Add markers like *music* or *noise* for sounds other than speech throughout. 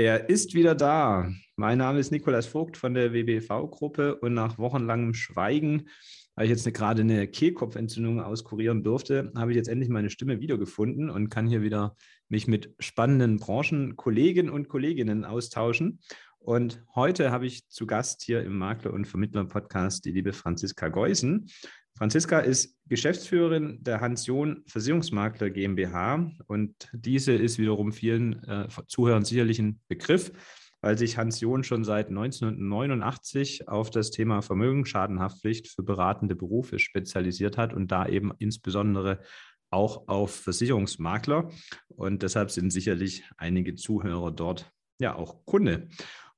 Er ist wieder da. Mein Name ist Nikolas Vogt von der WBV-Gruppe und nach wochenlangem Schweigen, weil ich jetzt gerade eine Kehlkopfentzündung auskurieren durfte, habe ich jetzt endlich meine Stimme wiedergefunden und kann hier wieder mich mit spannenden Branchenkollegen und Kolleginnen austauschen. Und heute habe ich zu Gast hier im Makler- und Vermittler-Podcast die liebe Franziska Geusen. Franziska ist Geschäftsführerin der Hans-John Versicherungsmakler GmbH und diese ist wiederum vielen äh, Zuhörern sicherlich ein Begriff, weil sich Hans-John schon seit 1989 auf das Thema Vermögensschadenhaftpflicht für beratende Berufe spezialisiert hat und da eben insbesondere auch auf Versicherungsmakler. Und deshalb sind sicherlich einige Zuhörer dort ja auch Kunde.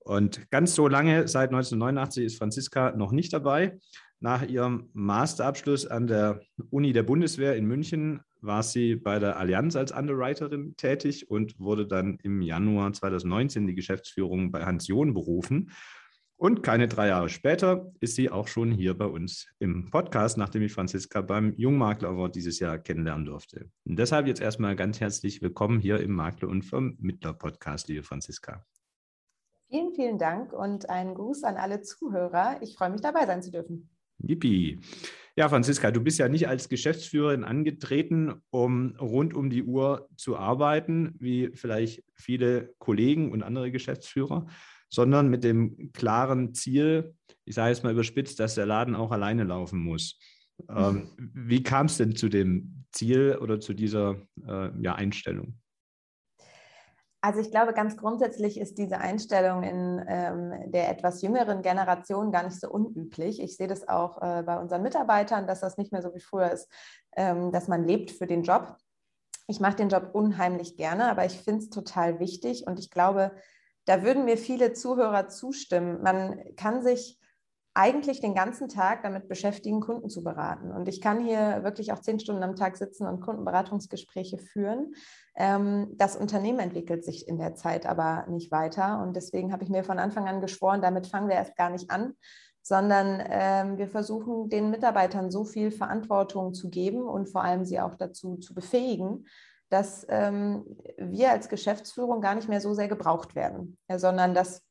Und ganz so lange, seit 1989, ist Franziska noch nicht dabei. Nach ihrem Masterabschluss an der Uni der Bundeswehr in München war sie bei der Allianz als Underwriterin tätig und wurde dann im Januar 2019 die Geschäftsführung bei Hans John berufen. Und keine drei Jahre später ist sie auch schon hier bei uns im Podcast, nachdem ich Franziska beim Jungmakler Award dieses Jahr kennenlernen durfte. Und deshalb jetzt erstmal ganz herzlich willkommen hier im Makler- und Vermittler-Podcast, liebe Franziska. Vielen, vielen Dank und einen Gruß an alle Zuhörer. Ich freue mich dabei sein zu dürfen. Yippie. Ja, Franziska, du bist ja nicht als Geschäftsführerin angetreten, um rund um die Uhr zu arbeiten, wie vielleicht viele Kollegen und andere Geschäftsführer, sondern mit dem klaren Ziel, ich sage jetzt mal überspitzt, dass der Laden auch alleine laufen muss. Ähm, wie kam es denn zu dem Ziel oder zu dieser äh, ja, Einstellung? Also ich glaube, ganz grundsätzlich ist diese Einstellung in ähm, der etwas jüngeren Generation gar nicht so unüblich. Ich sehe das auch äh, bei unseren Mitarbeitern, dass das nicht mehr so wie früher ist, ähm, dass man lebt für den Job. Ich mache den Job unheimlich gerne, aber ich finde es total wichtig und ich glaube, da würden mir viele Zuhörer zustimmen. Man kann sich eigentlich den ganzen Tag damit beschäftigen, Kunden zu beraten. Und ich kann hier wirklich auch zehn Stunden am Tag sitzen und Kundenberatungsgespräche führen. Ähm, das Unternehmen entwickelt sich in der Zeit aber nicht weiter. Und deswegen habe ich mir von Anfang an geschworen, damit fangen wir erst gar nicht an, sondern ähm, wir versuchen den Mitarbeitern so viel Verantwortung zu geben und vor allem sie auch dazu zu befähigen, dass ähm, wir als Geschäftsführung gar nicht mehr so sehr gebraucht werden, ja, sondern dass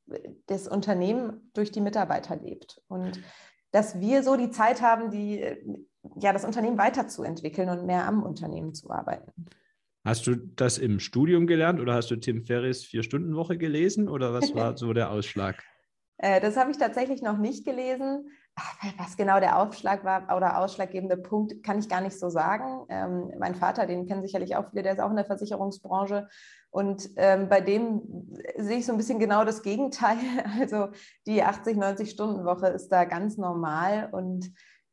das Unternehmen durch die Mitarbeiter lebt und dass wir so die Zeit haben, die, ja, das Unternehmen weiterzuentwickeln und mehr am Unternehmen zu arbeiten. Hast du das im Studium gelernt oder hast du Tim Ferris Vier-Stunden-Woche gelesen oder was war *laughs* so der Ausschlag? Äh, das habe ich tatsächlich noch nicht gelesen. Was genau der Aufschlag war oder ausschlaggebende Punkt, kann ich gar nicht so sagen. Ähm, mein Vater, den kennen sicherlich auch viele, der ist auch in der Versicherungsbranche. Und ähm, bei dem sehe ich so ein bisschen genau das Gegenteil. *laughs* Also die 80, 90 Stunden Woche ist da ganz normal. Und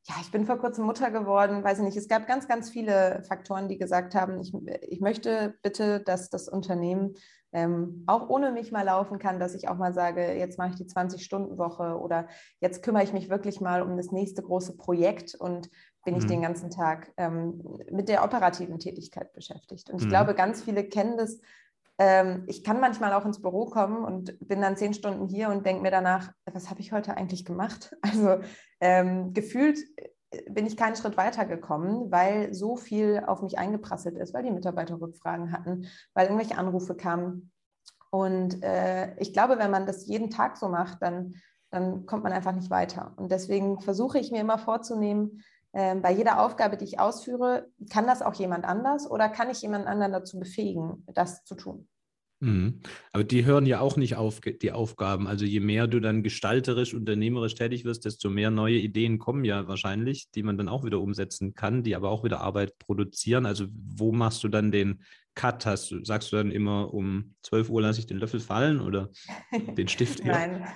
ja, ich bin vor kurzem Mutter geworden, weiß ich nicht. Es gab ganz, ganz viele Faktoren, die gesagt haben, ich, ich möchte bitte, dass das Unternehmen ähm, auch ohne mich mal laufen kann, dass ich auch mal sage, jetzt mache ich die 20-Stunden-Woche oder jetzt kümmere ich mich wirklich mal um das nächste große Projekt und bin mhm. ich den ganzen Tag ähm, mit der operativen Tätigkeit beschäftigt. Und ich mhm. glaube, ganz viele kennen das. Ähm, ich kann manchmal auch ins Büro kommen und bin dann zehn Stunden hier und denke mir danach, was habe ich heute eigentlich gemacht? *laughs* Also ähm, gefühlt bin ich keinen Schritt weiter gekommen, weil so viel auf mich eingeprasselt ist, weil die Mitarbeiter Rückfragen hatten, weil irgendwelche Anrufe kamen. Und äh, ich glaube, wenn man das jeden Tag so macht, dann, dann kommt man einfach nicht weiter. Und deswegen versuche ich mir immer vorzunehmen, äh, bei jeder Aufgabe, die ich ausführe, kann das auch jemand anders oder kann ich jemand anderen dazu befähigen, das zu tun? Mhm. Aber die hören ja auch nicht auf, die Aufgaben. Also je mehr du dann gestalterisch, unternehmerisch tätig wirst, desto mehr neue Ideen kommen ja wahrscheinlich, die man dann auch wieder umsetzen kann, die aber auch wieder Arbeit produzieren. Also wo machst du dann den Cut hast? Du, sagst du dann immer, um 12 Uhr lasse ich den Löffel fallen oder den Stift? *laughs* Nein,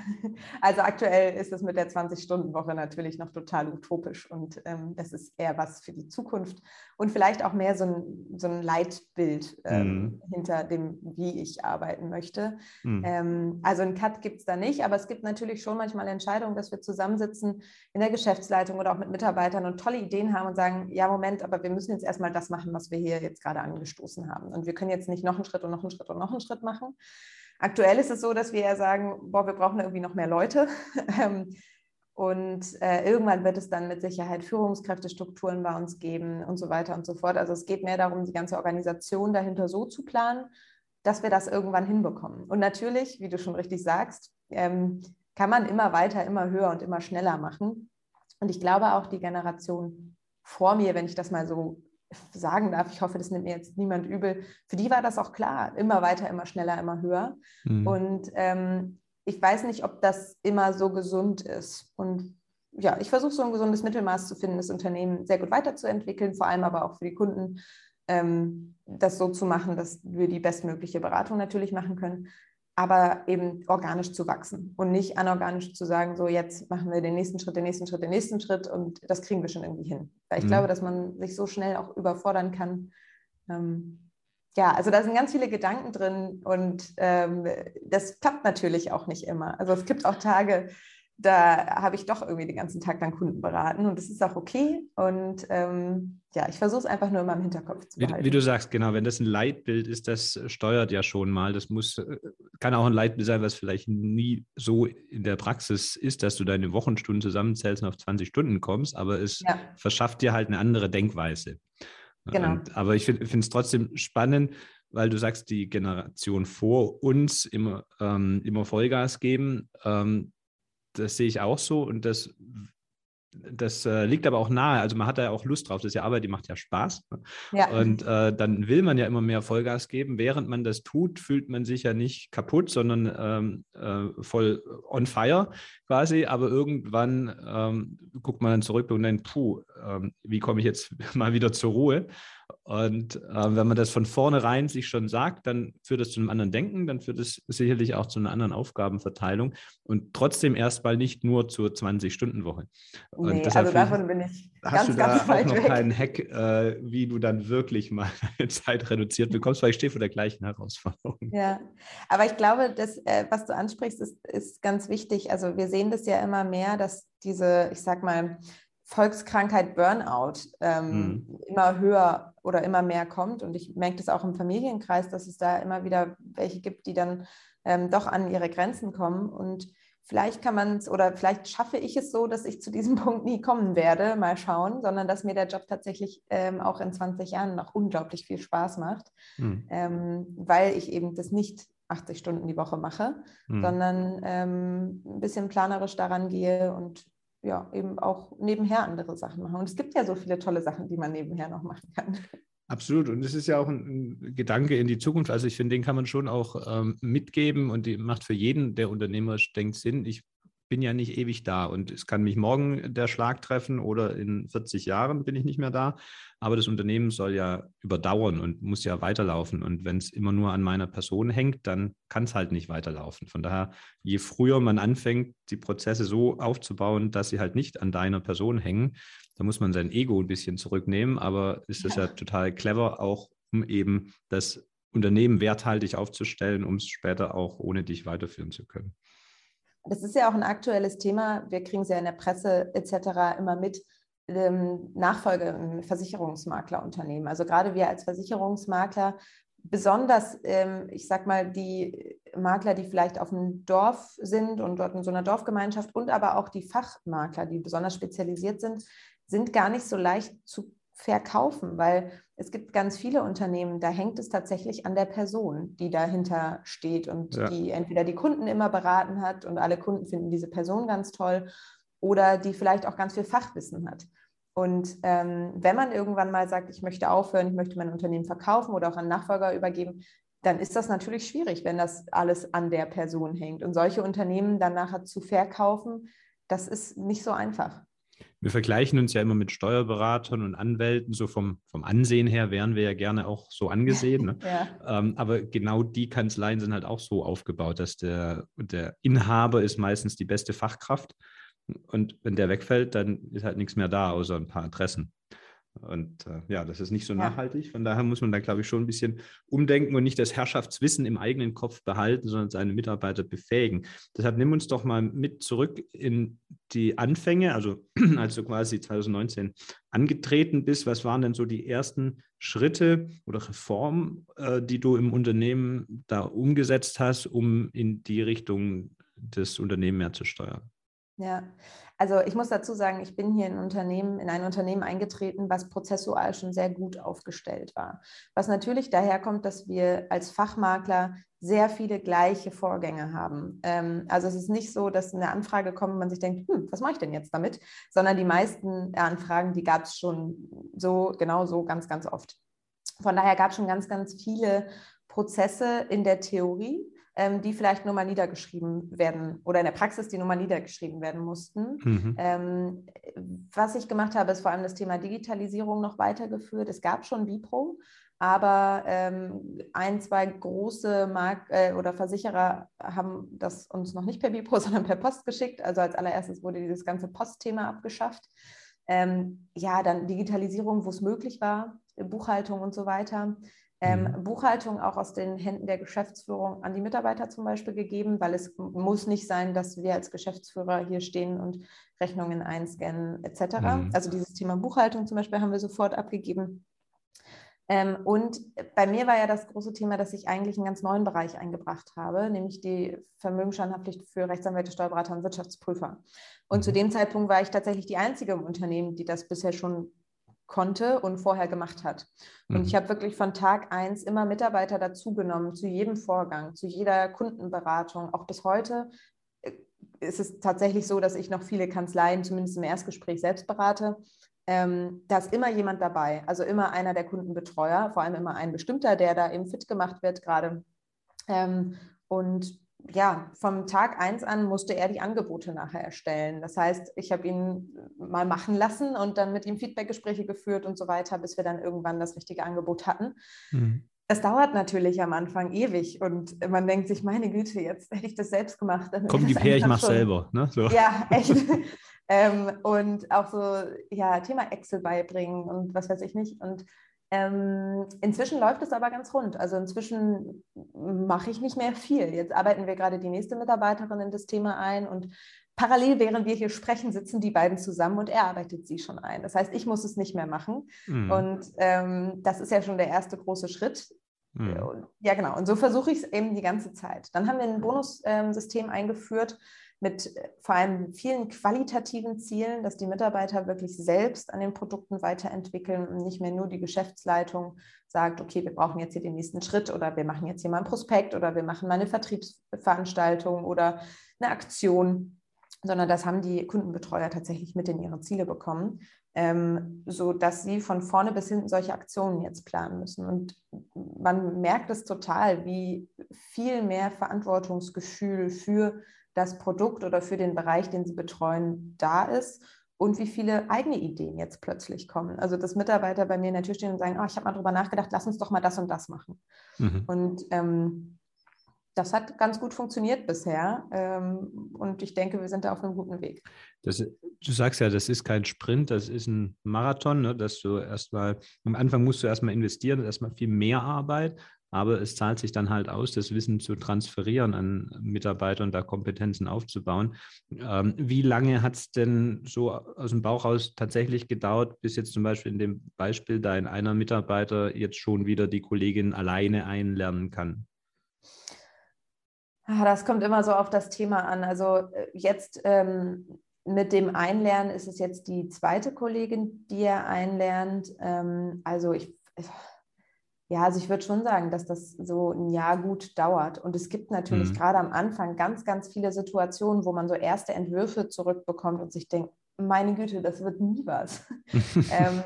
also aktuell ist es mit der 20-Stunden-Woche natürlich noch total utopisch und ähm, das ist eher was für die Zukunft und vielleicht auch mehr so ein, so ein Leitbild ähm, mhm. hinter dem, wie ich arbeiten möchte. Mhm. Ähm, also einen Cut gibt es da nicht, aber es gibt natürlich schon manchmal Entscheidungen, dass wir zusammensitzen in der Geschäftsleitung oder auch mit Mitarbeitern und tolle Ideen haben und sagen, ja, Moment, aber wir müssen jetzt erstmal das machen, was wir hier jetzt gerade angestoßen haben. Und wir können jetzt nicht noch einen Schritt und noch einen Schritt und noch einen Schritt machen. Aktuell ist es so, dass wir ja sagen, boah, wir brauchen irgendwie noch mehr Leute. *laughs* Ähm, und äh, irgendwann wird es dann mit Sicherheit Führungskräftestrukturen bei uns geben und so weiter und so fort. Also es geht mehr darum, die ganze Organisation dahinter so zu planen. dass wir das irgendwann hinbekommen. Und natürlich, wie du schon richtig sagst, ähm, kann man immer weiter, immer höher und immer schneller machen. Und ich glaube auch die Generation vor mir, wenn ich das mal so sagen darf, ich hoffe, das nimmt mir jetzt niemand übel, für die war das auch klar, immer weiter, immer schneller, immer höher. Mhm. Und ähm, ich weiß nicht, ob das immer so gesund ist. Und ja, ich versuche so ein gesundes Mittelmaß zu finden, das Unternehmen sehr gut weiterzuentwickeln, vor allem aber auch für die Kunden, ähm, das so zu machen, dass wir die bestmögliche Beratung natürlich machen können, aber eben organisch zu wachsen und nicht anorganisch zu sagen, so jetzt machen wir den nächsten Schritt, den nächsten Schritt, den nächsten Schritt und das kriegen wir schon irgendwie hin. Weil ich mhm. glaube, dass man sich so schnell auch überfordern kann. Ähm, ja, also da sind ganz viele Gedanken drin und ähm, das klappt natürlich auch nicht immer. Also es gibt auch Tage, da habe ich doch irgendwie den ganzen Tag dann Kunden beraten und das ist auch okay. Und ähm, ja, ich versuche es einfach nur immer im Hinterkopf zu behalten. Wie, wie, du sagst, genau, wenn das ein Leitbild ist, das steuert ja schon mal. Das muss, äh, kann auch ein Leitbild sein, was vielleicht nie so in der Praxis ist, dass du deine Wochenstunden zusammenzählst und auf 20 Stunden kommst, aber es ja. verschafft dir halt eine andere Denkweise. Genau. Und, aber ich finde es trotzdem spannend, weil du sagst, die Generation vor uns immer, ähm, immer Vollgas geben. Ähm, das sehe ich auch so und das, das äh, liegt aber auch nahe. Also man hat da ja auch Lust drauf. Das ist ja Arbeit, die macht ja Spaß. Ne? Ja. Und äh, dann will man ja immer mehr Vollgas geben. Während man das tut, fühlt man sich ja nicht kaputt, sondern ähm, äh, voll on fire quasi. Aber irgendwann ähm, guckt man dann zurück und denkt, puh, ähm, wie komme ich jetzt *laughs* mal wieder zur Ruhe? Und äh, wenn man das von vornherein sich schon sagt, dann führt das zu einem anderen Denken, dann führt es sicherlich auch zu einer anderen Aufgabenverteilung und trotzdem erstmal nicht nur zur 20-Stunden-Woche. Nee, also davon bin ich hast ganz, du da ganz auch noch weg. keinen Hack, äh, wie du dann wirklich mal *laughs* Zeit reduziert bekommst, weil ich stehe vor der gleichen Herausforderung. Ja, aber ich glaube, das, äh, was du ansprichst, ist, ist ganz wichtig. Also wir sehen das ja immer mehr, dass diese, ich sag mal, Volkskrankheit Burnout ähm, mhm. immer höher oder immer mehr kommt. Und ich merke das auch im Familienkreis, dass es da immer wieder welche gibt, die dann ähm, doch an ihre Grenzen kommen. Und vielleicht kann man es oder vielleicht schaffe ich es so, dass ich zu diesem *laughs* Punkt nie kommen werde, mal schauen, sondern dass mir der Job tatsächlich ähm, auch in 20 Jahren noch unglaublich viel Spaß macht, mhm. weil ich eben das nicht 80 Stunden die Woche mache, mhm. sondern ähm, ein bisschen planerisch daran gehe und ja, eben auch nebenher andere Sachen machen. Und es gibt ja so viele tolle Sachen, die man nebenher noch machen kann. Absolut. Und es ist ja auch ein, ein, Gedanke in die Zukunft. Also ich finde, den kann man schon auch ähm, mitgeben und die macht für jeden, der unternehmerisch denkt, Sinn. Ich bin ja nicht ewig da und es kann mich morgen der Schlag treffen oder in 40 Jahren bin ich nicht mehr da. Aber das Unternehmen soll ja überdauern und muss ja weiterlaufen. Und wenn es immer nur an meiner Person hängt, dann kann es halt nicht weiterlaufen. Von daher, je früher man anfängt, die Prozesse so aufzubauen, dass sie halt nicht an deiner Person hängen, da muss man sein Ego ein bisschen zurücknehmen. Aber ist das ja, ja total clever, auch um eben das Unternehmen werthaltig aufzustellen, um es später auch ohne dich weiterführen zu können. Das ist ja auch ein aktuelles Thema. Wir kriegen es ja in der Presse etc. immer mit. Ähm, Nachfolge im Versicherungsmaklerunternehmen. Also gerade wir als Versicherungsmakler, besonders, ähm, ich sag mal, die Makler, die vielleicht auf dem Dorf sind und dort in so einer Dorfgemeinschaft und aber auch die Fachmakler, die besonders spezialisiert sind, sind gar nicht so leicht zu verkaufen, weil es gibt ganz viele Unternehmen, da hängt es tatsächlich an der Person, die dahinter steht und ja. die entweder die Kunden immer beraten hat und alle Kunden finden diese Person ganz toll oder die vielleicht auch ganz viel Fachwissen hat. Und ähm, wenn man irgendwann mal sagt, ich möchte aufhören, ich möchte mein Unternehmen verkaufen oder auch an Nachfolger übergeben, dann ist das natürlich schwierig, wenn das alles an der Person hängt. Und solche Unternehmen dann nachher zu verkaufen, das ist nicht so einfach wir vergleichen uns ja immer mit Steuerberatern und Anwälten, so vom, vom Ansehen her wären wir ja gerne auch so angesehen. Ne? *laughs* ja. ähm, aber genau die Kanzleien sind halt auch so aufgebaut, dass der, der Inhaber ist meistens die beste Fachkraft. Und wenn der wegfällt, dann ist halt nichts mehr da, außer ein paar Adressen. Und äh, ja, das ist nicht so nachhaltig. Von daher muss man da, glaube ich, schon ein bisschen umdenken und nicht das Herrschaftswissen im eigenen Kopf behalten, sondern seine Mitarbeiter befähigen. Deshalb nimm uns doch mal mit zurück in die Anfänge, also *clears throat* als du quasi 2019 angetreten bist. Was waren denn so die ersten Schritte oder Reformen, äh, die du im Unternehmen da umgesetzt hast, um in die Richtung des Unternehmens mehr zu steuern? Ja, also ich muss dazu sagen, ich bin hier in, Unternehmen, in ein Unternehmen eingetreten, was prozessual schon sehr gut aufgestellt war. Was natürlich daher kommt, dass wir als Fachmakler sehr viele gleiche Vorgänge haben. Ähm, also es ist nicht so, dass eine Anfrage kommt und man sich denkt, hm, was mache ich denn jetzt damit? Sondern die meisten Anfragen, die gab es schon so, genau so ganz, ganz oft. Von daher gab es schon ganz, ganz viele Prozesse in der Theorie, ähm, die vielleicht nur mal niedergeschrieben werden oder in der Praxis, die nur mal niedergeschrieben werden mussten. Mhm. Ähm, was ich gemacht habe, ist vor allem das Thema Digitalisierung noch weitergeführt. Es gab schon Vipro, aber ähm, ein, zwei große Mark äh, oder Versicherer haben das uns noch nicht per Vipro, *laughs* sondern per Post geschickt. Also als allererstes wurde dieses ganze Postthema abgeschafft. Ähm, ja, dann Digitalisierung, wo es möglich war, Buchhaltung und so weiter. Ähm, mhm. Buchhaltung auch aus den Händen der Geschäftsführung an die Mitarbeiter zum Beispiel gegeben, weil es muss nicht sein, dass wir als Geschäftsführer hier stehen und Rechnungen einscannen etc. Mhm. Also dieses Thema Buchhaltung zum Beispiel haben wir sofort abgegeben. Ähm, und bei mir war ja das große Thema, dass ich eigentlich einen ganz neuen Bereich eingebracht habe, nämlich die Vermögensscheinhaftpflicht für Rechtsanwälte, Steuerberater und Wirtschaftsprüfer. Und mhm. zu dem Zeitpunkt war ich tatsächlich die einzige im Unternehmen, die das bisher schon konnte und vorher gemacht hat. Und mhm. ich habe wirklich von Tag eins immer Mitarbeiter dazugenommen, zu jedem Vorgang, zu jeder Kundenberatung. Auch bis heute äh, ist es tatsächlich so, dass ich noch viele Kanzleien, zumindest im Erstgespräch, selbst berate. Ähm, da ist immer jemand dabei, also immer einer der Kundenbetreuer, vor allem immer ein bestimmter, der da eben fit gemacht wird gerade. Ähm, und ja, vom Tag eins an musste er die Angebote nachher erstellen. Das heißt, ich habe ihn mal machen lassen und dann mit ihm Feedbackgespräche geführt und so weiter, bis wir dann irgendwann das richtige Angebot hatten. Mhm. Das dauert natürlich am Anfang ewig und man denkt sich, meine Güte, jetzt hätte ich das selbst gemacht. Komm, die Pair, ich mach selber. Ne? So. Ja, *laughs* echt. ähm, und auch so, ja, Thema Excel beibringen und was weiß ich nicht. Und ähm, inzwischen läuft es aber ganz rund. Also inzwischen mache ich nicht mehr viel. Jetzt arbeiten wir gerade die nächste Mitarbeiterin in das Thema ein und parallel, während wir hier sprechen, sitzen die beiden zusammen und er arbeitet sie schon ein. Das heißt, ich muss es nicht mehr machen. Mhm. Und ähm, das ist ja schon der erste große Schritt. Mhm. Ja, genau. Und so versuche ich es eben die ganze Zeit. Dann haben wir ein Bonussystem ähm, eingeführt, mit äh, vor allem vielen qualitativen Zielen, dass die Mitarbeiter wirklich selbst an den Produkten weiterentwickeln und nicht mehr nur die Geschäftsleitung sagt, okay, wir brauchen jetzt hier den nächsten Schritt oder wir machen jetzt hier mal ein Prospekt oder wir machen mal eine Vertriebsveranstaltung oder eine Aktion, sondern das haben die Kundenbetreuer tatsächlich mit in ihre Ziele bekommen, ähm, so dass sie von vorne bis hinten solche Aktionen jetzt planen müssen. Und man merkt es total, wie viel mehr Verantwortungsgefühl für das Produkt oder für den Bereich, den Sie betreuen, da ist und wie viele eigene Ideen jetzt plötzlich kommen. Also, dass Mitarbeiter bei mir in der Tür stehen und sagen, oh, ich habe mal drüber nachgedacht, lass uns doch mal das und das machen. Mhm. Und ähm, das hat ganz gut funktioniert bisher. Ähm, und ich denke, wir sind da auf einem guten Weg. Das, du sagst ja, das ist kein Sprint, das ist ein Marathon, ne, dass du erstmal, am Anfang musst du erstmal investieren, erstmal viel mehr Arbeit, aber es zahlt sich dann halt aus, das Wissen zu transferieren an Mitarbeiter und da Kompetenzen aufzubauen. Ähm, wie lange hat es denn so aus dem Bauch raus tatsächlich gedauert, bis jetzt zum Beispiel in dem Beispiel dein einer Mitarbeiter jetzt schon wieder die Kollegin alleine einlernen kann? Ah, das kommt immer so auf das Thema an. Also äh, jetzt ähm, mit dem Einlernen ist es jetzt die zweite Kollegin, die er einlernt. Ähm, also ich, ja, also ich würde schon sagen, dass das so ein Jahr gut dauert. Und es gibt natürlich mhm. gerade am Anfang ganz, ganz viele Situationen, wo man so erste Entwürfe zurückbekommt und sich denkt, meine Güte, das wird nie was. *laughs* ähm,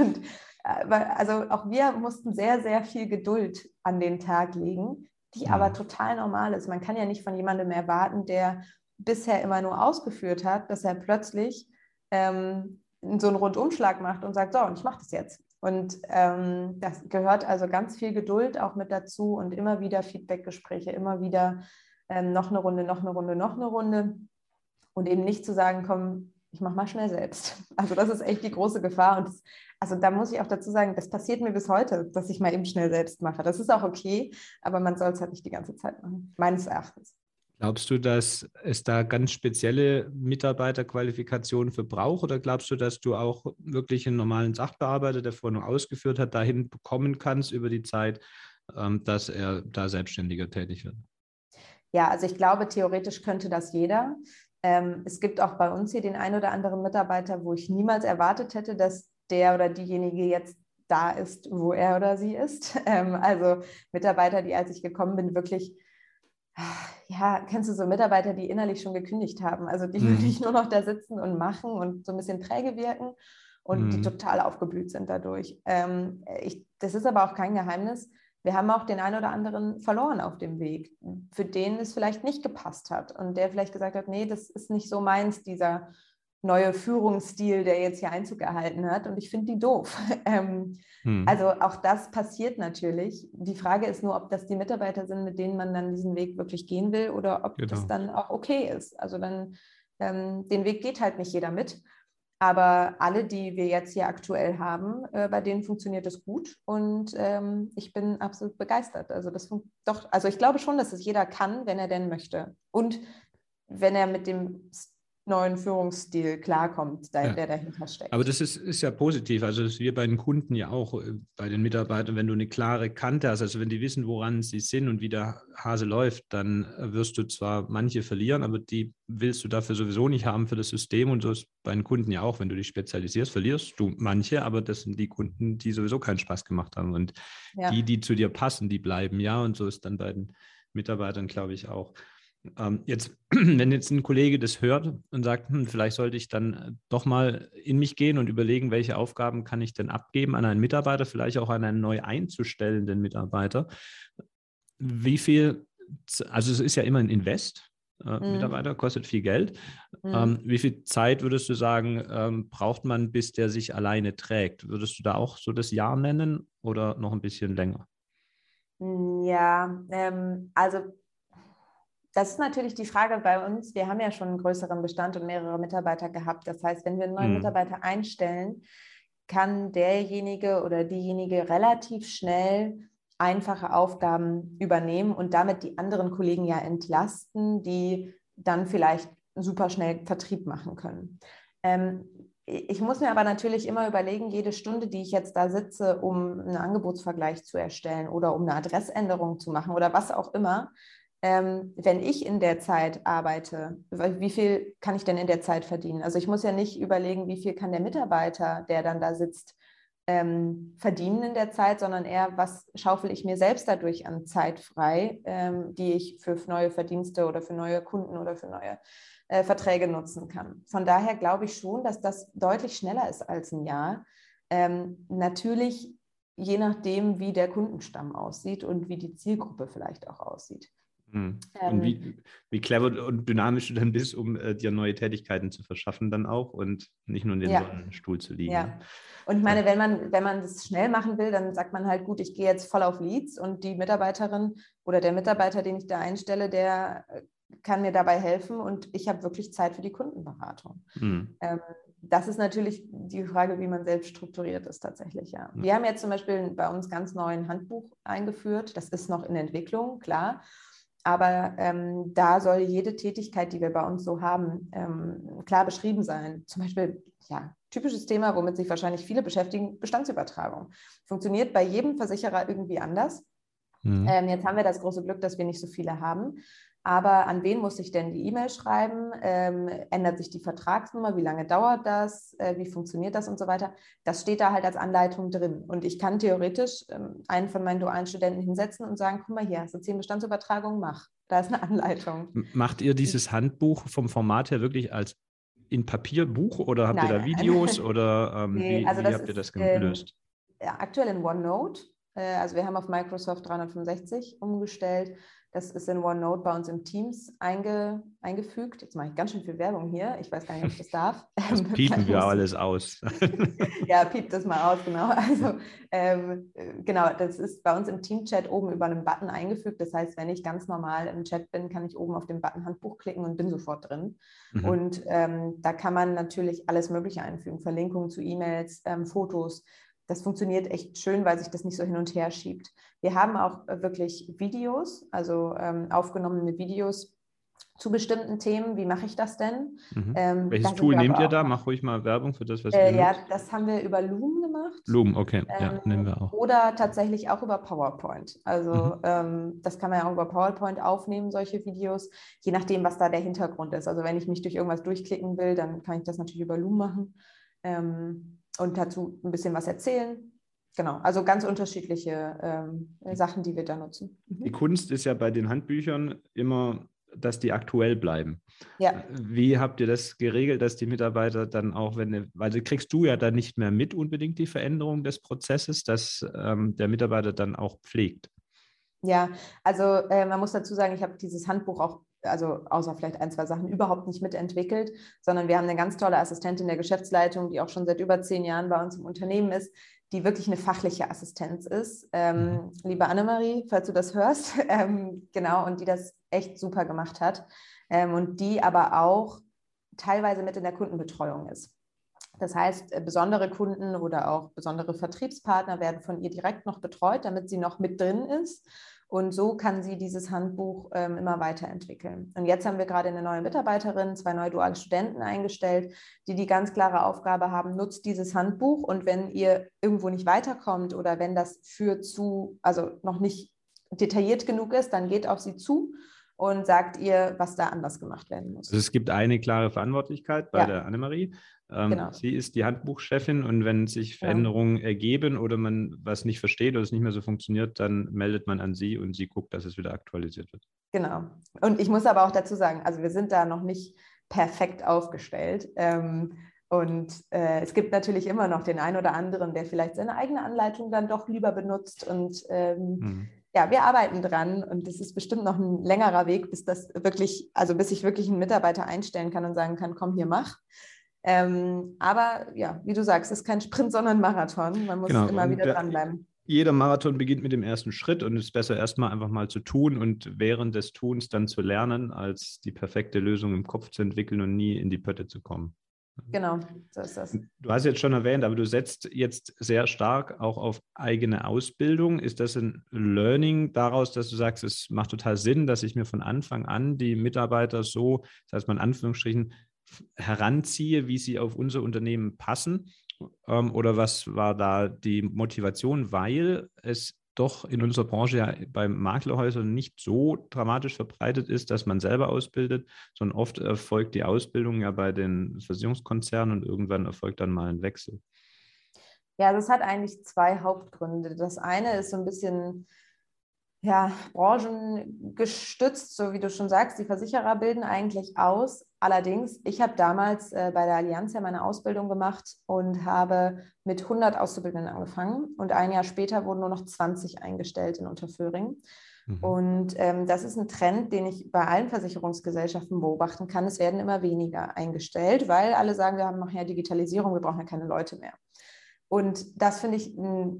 und äh, also auch wir mussten sehr, sehr viel Geduld an den Tag legen, die mhm. aber total normal ist. Man kann ja nicht von jemandem erwarten, der bisher immer nur ausgeführt hat, dass er plötzlich ähm, so einen Rundumschlag macht und sagt, so, und ich mache das jetzt. Und ähm, das gehört also ganz viel Geduld auch mit dazu und immer wieder Feedbackgespräche, immer wieder ähm, noch eine Runde, noch eine Runde, noch eine Runde. Und eben nicht zu sagen, komm, ich mache mal schnell selbst. *laughs* Also das ist echt die große Gefahr. Und das, also da muss ich auch dazu sagen, das passiert mir bis heute, dass ich mal eben schnell selbst mache. Das ist auch okay, aber man soll es halt nicht die ganze Zeit machen, meines Erachtens. Glaubst du, dass es da ganz spezielle Mitarbeiterqualifikationen für braucht oder glaubst du, dass du auch wirklich einen normalen Sachbearbeiter, der vorhin ausgeführt hat, dahin bekommen kannst über die Zeit, ähm, dass er da selbstständiger tätig wird? Ja, also ich glaube, theoretisch könnte das jeder. Ähm, es gibt auch bei uns hier den einen oder anderen Mitarbeiter, wo ich niemals erwartet hätte, dass der oder diejenige jetzt da ist, wo er oder sie ist. *laughs* Ähm, also Mitarbeiter, die, als ich gekommen bin, wirklich, ja, kennst du so Mitarbeiter, die innerlich schon gekündigt haben, also die mhm. wirklich *laughs* nur noch da sitzen und machen und so ein bisschen träge wirken und mhm. die total aufgeblüht sind dadurch. Ähm, ich, das ist aber auch kein Geheimnis. Wir haben auch den einen oder anderen verloren auf dem Weg, für den es vielleicht nicht gepasst hat und der vielleicht gesagt hat, nee, das ist nicht so meins, dieser neue Führungsstil, der jetzt hier Einzug erhalten hat. Und ich finde die doof. *laughs* Ähm, hm. Also auch das passiert natürlich. Die Frage ist nur, ob das die Mitarbeiter sind, mit denen man dann diesen Weg wirklich gehen will oder ob genau. das dann auch okay ist. Also dann ähm, den Weg geht halt nicht jeder mit. Aber alle, die wir jetzt hier aktuell haben, äh, bei denen funktioniert es gut und ähm, ich bin absolut begeistert. Also das doch, also ich glaube schon, dass es jeder kann, wenn er denn möchte. Und wenn er mit dem neuen Führungsstil klarkommt, der, ja. der dahinter steckt. Aber das ist, ist ja positiv. Also das wir bei den Kunden ja auch, äh, bei den Mitarbeitern, wenn du eine klare Kante hast, also wenn die wissen, woran sie sind und wie der Hase läuft, dann äh, wirst du zwar manche verlieren, aber die willst du dafür sowieso nicht haben für das System und so ist bei den Kunden ja auch. Wenn du dich spezialisierst, verlierst du manche, aber das sind die Kunden, die sowieso keinen Spaß gemacht haben. Und ja. die, die zu dir passen, die bleiben ja. Und so ist dann bei den Mitarbeitern, glaube ich, auch. Ähm, jetzt, *clears throat* wenn jetzt ein Kollege das hört und sagt, hm, vielleicht sollte ich dann äh, doch mal in mich gehen und überlegen, welche Aufgaben kann ich denn abgeben an einen Mitarbeiter, vielleicht auch an einen neu einzustellenden Mitarbeiter. Wie viel, also es ist ja immer ein Invest, äh, mhm. Mitarbeiter, kostet viel Geld. Mhm. Ähm, wie viel Zeit würdest du sagen, ähm, braucht man, bis der sich alleine trägt? Würdest du da auch so das Jahr nennen oder noch ein bisschen länger? Ja, ähm, also das ist natürlich die Frage bei uns. Wir haben ja schon einen größeren Bestand und mehrere Mitarbeiter gehabt. Das heißt, wenn wir einen neuen mhm. Mitarbeiter einstellen, kann derjenige oder diejenige relativ schnell einfache Aufgaben übernehmen und damit die anderen Kollegen ja entlasten, die dann vielleicht super schnell Vertrieb machen können. Ähm, ich muss mir aber natürlich immer überlegen, jede Stunde, die ich jetzt da sitze, um einen Angebotsvergleich zu erstellen oder um eine Adressänderung zu machen oder was auch immer, ähm, wenn ich in der Zeit arbeite, wie viel kann ich denn in der Zeit verdienen? Also ich muss ja nicht überlegen, wie viel kann der Mitarbeiter, der dann da sitzt, ähm, verdienen in der Zeit, sondern eher, was schaufel ich mir selbst dadurch an Zeit frei, ähm, die ich für neue Verdienste oder für neue Kunden oder für neue äh, Verträge nutzen kann. Von daher glaube ich schon, dass das deutlich schneller ist als ein Jahr. Ähm, natürlich je nachdem, wie der Kundenstamm aussieht und wie die Zielgruppe vielleicht auch aussieht. Mhm. Ähm, und wie, wie clever und dynamisch du dann bist, um äh, dir neue Tätigkeiten zu verschaffen dann auch und nicht nur in den ja. Stuhl zu liegen. Ja. Und ich meine, wenn man, wenn man das schnell machen will, dann sagt man halt, gut, ich gehe jetzt voll auf Leads und die Mitarbeiterin oder der Mitarbeiter, den ich da einstelle, der äh, kann mir dabei helfen und ich habe wirklich Zeit für die Kundenberatung. Mhm. Ähm, das ist natürlich die Frage, wie man selbst strukturiert ist tatsächlich, ja. Wir haben jetzt zum Beispiel bei uns ganz neuen Handbuch eingeführt. Das ist noch in Entwicklung, klar. Aber ähm, da soll jede Tätigkeit, die wir bei uns so haben, ähm, klar beschrieben sein. Zum Beispiel, ja, typisches Thema, womit sich wahrscheinlich viele beschäftigen, Bestandsübertragung. Funktioniert bei jedem Versicherer irgendwie anders. Mhm. Ähm, jetzt haben wir das große Glück, dass wir nicht so viele haben. Aber an wen muss ich denn die E-Mail schreiben? Ähm, ändert sich die Vertragsnummer? Wie lange dauert das? Äh, wie funktioniert das und so weiter? Das steht da halt als Anleitung drin. Und ich kann theoretisch ähm, einen von meinen dualen Studenten hinsetzen und sagen, guck mal hier, hast du zehn Bestandsübertragungen, mach. Da ist eine *laughs* Anleitung. Macht ihr dieses Handbuch vom Format her wirklich als in Papierbuch oder habt nein, ihr da Videos *laughs* oder ähm, nee, wie, also wie habt ihr das gelöst? Ähm, aktuell in OneNote. Äh, also wir haben auf Microsoft 365 umgestellt. Das ist in OneNote bei uns im Teams einge, eingefügt. Jetzt mache ich ganz schön viel Werbung hier. Ich weiß gar nicht, ob ich das darf. *laughs* Das *laughs* piepen wir alles aus. *laughs* ja, piept das mal aus, genau. Also ähm, genau, das ist bei uns im Teamchat oben über einen Button eingefügt. Das heißt, wenn ich ganz normal im Chat bin, kann ich oben auf den Button Handbuch klicken und bin sofort drin. Mhm. Und ähm, da kann man natürlich alles Mögliche einfügen. Verlinkungen zu E-Mails, ähm, Fotos, das funktioniert echt schön, weil sich das nicht so hin und her schiebt. Wir haben auch äh, wirklich Videos, also ähm, aufgenommene Videos zu bestimmten Themen. Wie mache ich das denn? Mhm. Ähm, Welches Tool nehmt ihr da? Mach ruhig mal Werbung für das, was äh, ihr Ja, das haben wir über Loom gemacht. Loom, okay. Ähm, ja, nehmen wir auch. Oder tatsächlich auch über PowerPoint. Also mhm. ähm, das kann man ja auch über PowerPoint aufnehmen, solche Videos, je nachdem, was da der Hintergrund ist. Also wenn ich mich durch irgendwas durchklicken will, dann kann ich das natürlich über Loom machen ähm, und dazu ein bisschen was erzählen. Genau, also ganz unterschiedliche ähm, Sachen, die wir da nutzen. Mhm. Die Kunst ist ja bei den Handbüchern immer dass die aktuell bleiben. Ja. Wie habt ihr das geregelt, dass die Mitarbeiter dann auch, wenn, weil kriegst du ja dann nicht mehr mit unbedingt die Veränderung des Prozesses, dass ähm, der Mitarbeiter dann auch pflegt? Ja, also äh, man muss dazu sagen, ich habe dieses Handbuch auch, also außer vielleicht ein, zwei Sachen, überhaupt nicht mitentwickelt, sondern wir haben eine ganz tolle Assistentin der Geschäftsleitung, die auch schon seit über zehn Jahren bei uns im Unternehmen ist, die wirklich eine fachliche Assistenz ist. Ähm, mhm. liebe Annemarie, falls du das hörst, *laughs* ähm, genau, und die das echt super gemacht hat ähm, und die aber auch teilweise mit in der Kundenbetreuung ist. Das heißt, äh, besondere Kunden oder auch besondere Vertriebspartner werden von ihr direkt noch betreut, damit sie noch mit drin ist und so kann sie dieses Handbuch ähm, immer weiterentwickeln. Und jetzt haben wir gerade eine neue Mitarbeiterin, zwei neue duale Studenten eingestellt, die die ganz klare Aufgabe haben, nutzt dieses Handbuch und wenn ihr irgendwo nicht weiterkommt oder wenn das für zu, also noch nicht detailliert genug ist, dann geht auf sie zu und sagt ihr, was da anders gemacht werden muss. Also es gibt eine klare Verantwortlichkeit bei ja. der Annemarie ähm, genau. Sie ist die Handbuchchefin und wenn sich Veränderungen ja. ergeben oder man was nicht versteht oder es nicht mehr so funktioniert, dann meldet man an sie und sie guckt, dass es wieder aktualisiert wird. Genau. Und ich muss aber auch dazu sagen, also wir sind da noch nicht perfekt aufgestellt. Ähm, und äh, es gibt natürlich immer noch den einen oder anderen, der vielleicht seine eigene Anleitung dann doch lieber benutzt. Und ähm, mhm. ja, wir arbeiten dran und es ist bestimmt noch ein längerer Weg, bis das wirklich, also bis ich wirklich einen Mitarbeiter einstellen kann und sagen kann, komm hier, mach. Ähm, aber ja, wie du sagst, es ist kein Sprint, sondern Marathon. Man muss genau. immer wieder dranbleiben. Jeder Marathon beginnt mit dem ersten Schritt und es ist besser, erstmal einfach mal zu tun und während des Tuns dann zu lernen, als die perfekte Lösung im Kopf zu entwickeln und nie in die Pötte zu kommen. Genau, so ist das. Du hast jetzt schon erwähnt, aber du setzt jetzt sehr stark auch auf eigene Ausbildung. Ist das ein Learning daraus, dass du sagst, es macht total Sinn, dass ich mir von Anfang an die Mitarbeiter so, das heißt mal in Anführungsstrichen, heranziehe, wie sie auf unser Unternehmen passen? Ähm, oder was war da die Motivation, weil es doch in unserer Branche ja bei Maklerhäusern nicht so dramatisch verbreitet ist, dass man selber ausbildet, sondern oft erfolgt die Ausbildung ja bei den Versicherungskonzernen und irgendwann erfolgt dann mal ein Wechsel. Ja, das hat eigentlich zwei Hauptgründe. Das eine ist so ein bisschen ja, branchengestützt, so wie du schon sagst. Die Versicherer bilden eigentlich aus. Allerdings, ich habe damals äh, bei der Allianz ja meine Ausbildung gemacht und habe mit 100 Auszubildenden angefangen. Und ein Jahr später wurden nur noch 20 eingestellt in Unterföhring. Mhm. Und ähm, das ist ein Trend, den ich bei allen Versicherungsgesellschaften beobachten kann. Es werden immer weniger eingestellt, weil alle sagen, wir haben nachher Digitalisierung, wir brauchen ja keine Leute mehr. Und das finde ich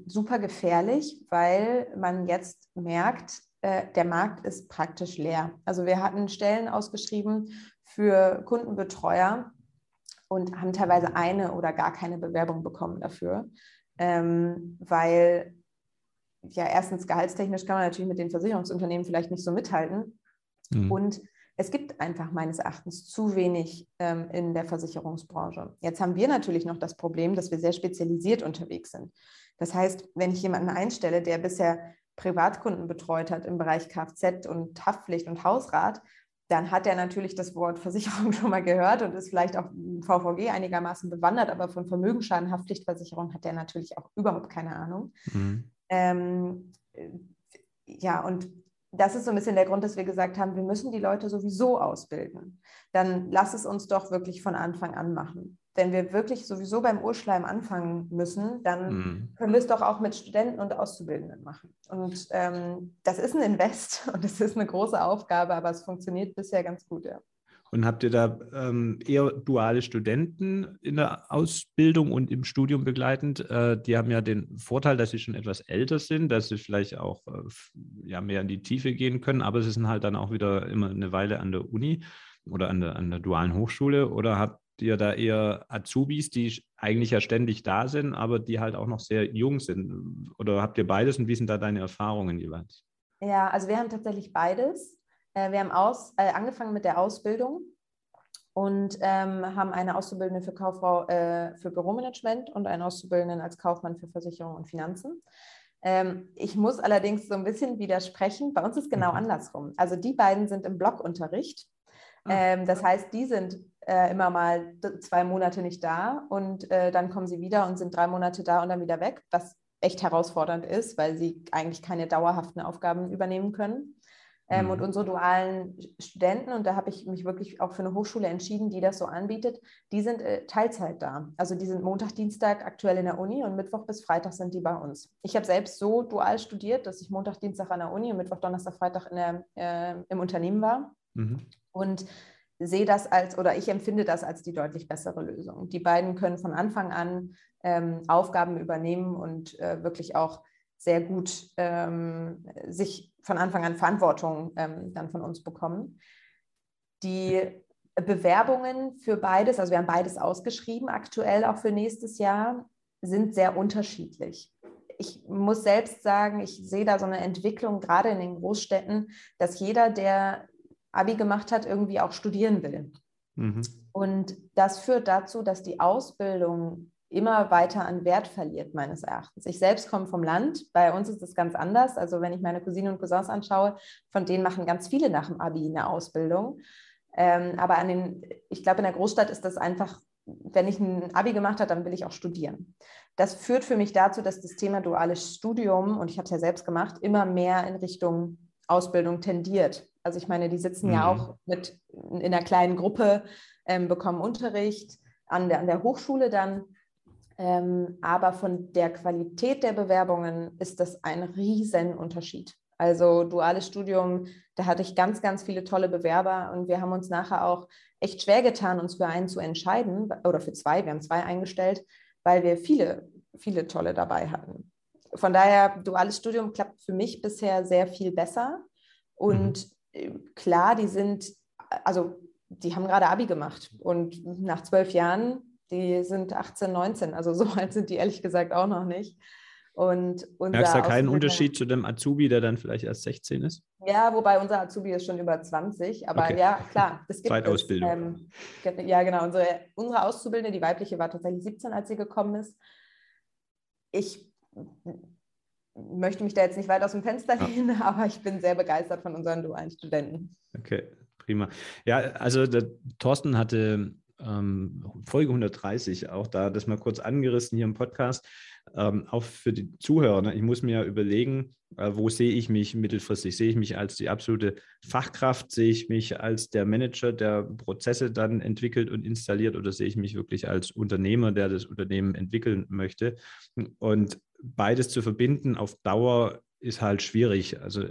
super gefährlich, weil man jetzt merkt, äh, der Markt ist praktisch leer. Also wir hatten Stellen ausgeschrieben für Kundenbetreuer und haben teilweise eine oder gar keine Bewerbung bekommen dafür, ähm, weil ja erstens gehaltstechnisch kann man natürlich mit den Versicherungsunternehmen vielleicht nicht so mithalten mhm. und es gibt einfach meines Erachtens zu wenig ähm, in der Versicherungsbranche. Jetzt haben wir natürlich noch das Problem, dass wir sehr spezialisiert unterwegs sind. Das heißt, wenn ich jemanden einstelle, der bisher Privatkunden betreut hat im Bereich Kfz und Haftpflicht und Hausrat, dann hat er natürlich das Wort Versicherung *laughs* schon mal gehört und ist vielleicht auch im VVG einigermaßen bewandert, aber von Vermögensschaden, Haftpflichtversicherung hat er natürlich auch überhaupt keine Ahnung. Mhm. Ähm, ja, und das ist so ein bisschen der Grund, dass wir gesagt haben, wir müssen die Leute sowieso ausbilden. Dann lass es uns doch wirklich von Anfang an machen. Wenn wir wirklich sowieso beim Urschleim anfangen müssen, dann mhm. können wir es doch auch mit Studenten und Auszubildenden machen. Und ähm, das ist ein Invest *laughs* und es ist eine große Aufgabe, aber es funktioniert bisher ganz gut, ja. Und habt ihr da ähm, eher duale Studenten in der Ausbildung und im Studium begleitend? Äh, die haben ja den Vorteil, dass sie schon etwas älter sind, dass sie vielleicht auch äh, ja, mehr in die Tiefe gehen können, aber sie sind halt dann auch wieder immer eine Weile an der Uni oder an der, an der dualen Hochschule. Oder habt ihr da eher Azubis, die eigentlich ja ständig da sind, aber die halt auch noch sehr jung sind? Oder habt ihr beides und wie sind da deine Erfahrungen jeweils? Ja, also wir haben tatsächlich beides. Äh, wir haben aus, äh, angefangen mit der Ausbildung und ähm, haben eine Auszubildende für Kauffrau äh, für Büromanagement und einen Auszubildenden als Kaufmann für Versicherung und Finanzen. Ähm, ich muss allerdings so ein bisschen widersprechen. Bei uns ist genau mhm. andersrum. Also die beiden sind im Blockunterricht. Ah. Ähm, das heißt, die sind äh, immer mal zwei Monate nicht da und äh, dann kommen sie wieder und sind drei Monate da und dann wieder weg, was echt herausfordernd ist, weil sie eigentlich keine dauerhaften Aufgaben übernehmen können. Ähm, mhm. Und unsere dualen Studenten, und da habe ich mich wirklich auch für eine Hochschule entschieden, die das so anbietet, die sind äh, Teilzeit da. Also die sind Montag, Dienstag aktuell in der Uni und Mittwoch bis Freitag sind die bei uns. Ich habe selbst so dual studiert, dass ich Montag, Dienstag an der Uni und Mittwoch, Donnerstag, Freitag in der, äh, im Unternehmen war. Mhm. Und sehe das als, oder ich empfinde das als die deutlich bessere Lösung. Die beiden können von Anfang an ähm, Aufgaben übernehmen und äh, wirklich auch sehr gut ähm, sich von Anfang an Verantwortung ähm, dann von uns bekommen. Die Bewerbungen für beides, also wir haben beides ausgeschrieben, aktuell auch für nächstes Jahr, sind sehr unterschiedlich. Ich muss selbst sagen, ich sehe da so eine Entwicklung gerade in den Großstädten, dass jeder, der Abi gemacht hat, irgendwie auch studieren will. Mhm. Und das führt dazu, dass die Ausbildung immer weiter an Wert verliert, meines Erachtens. Ich selbst komme vom Land, bei uns ist es ganz anders. Also wenn ich meine Cousinen und Cousins anschaue, von denen machen ganz viele nach dem Abi eine Ausbildung. Ähm, aber an den, ich glaube, in der Großstadt ist das einfach, wenn ich ein Abi gemacht habe, dann will ich auch studieren. Das führt für mich dazu, dass das Thema duales Studium, und ich habe es ja selbst gemacht, immer mehr in Richtung Ausbildung tendiert. Also ich meine, die sitzen mhm. ja auch mit in einer kleinen Gruppe, ähm, bekommen Unterricht an der, an der Hochschule dann ähm, aber von der Qualität der Bewerbungen ist das ein Riesenunterschied. Also duales Studium, da hatte ich ganz, ganz viele tolle Bewerber und wir haben uns nachher auch echt schwer getan, uns für einen zu entscheiden oder für zwei. Wir haben zwei eingestellt, weil wir viele, viele tolle dabei hatten. Von daher, duales Studium klappt für mich bisher sehr viel besser. Und mhm. Klar, die sind, also die haben gerade Abi gemacht und nach zwölf Jahren die sind 18, 19, also so *laughs* alt sind die ehrlich gesagt auch noch nicht. Und Merkst du da keinen Unterschied zu dem Azubi, der dann vielleicht erst 16 ist? Ja, wobei unser Azubi ist schon über 20. Aber okay. ja, klar, das gibt Zweitausbildung. es. Ähm, ja, genau. Unsere, unsere Auszubildende, die weibliche, war tatsächlich 17, als sie gekommen ist. Ich möchte mich da jetzt nicht weit aus dem Fenster lehnen, ja. *laughs* aber ich bin sehr begeistert von unseren dualen Studenten. Okay, prima. Ja, also der Thorsten hatte ähm, Folge 130, auch da das mal kurz angerissen hier im Podcast, ähm, auch für die Zuhörer. Ne? Ich muss mir ja überlegen, äh, wo sehe ich mich mittelfristig? Sehe ich mich als die absolute Fachkraft? Sehe ich mich als der Manager, der Prozesse dann entwickelt und installiert oder sehe ich mich wirklich als Unternehmer, der das Unternehmen entwickeln möchte? Und beides zu verbinden auf Dauer ist halt schwierig. Also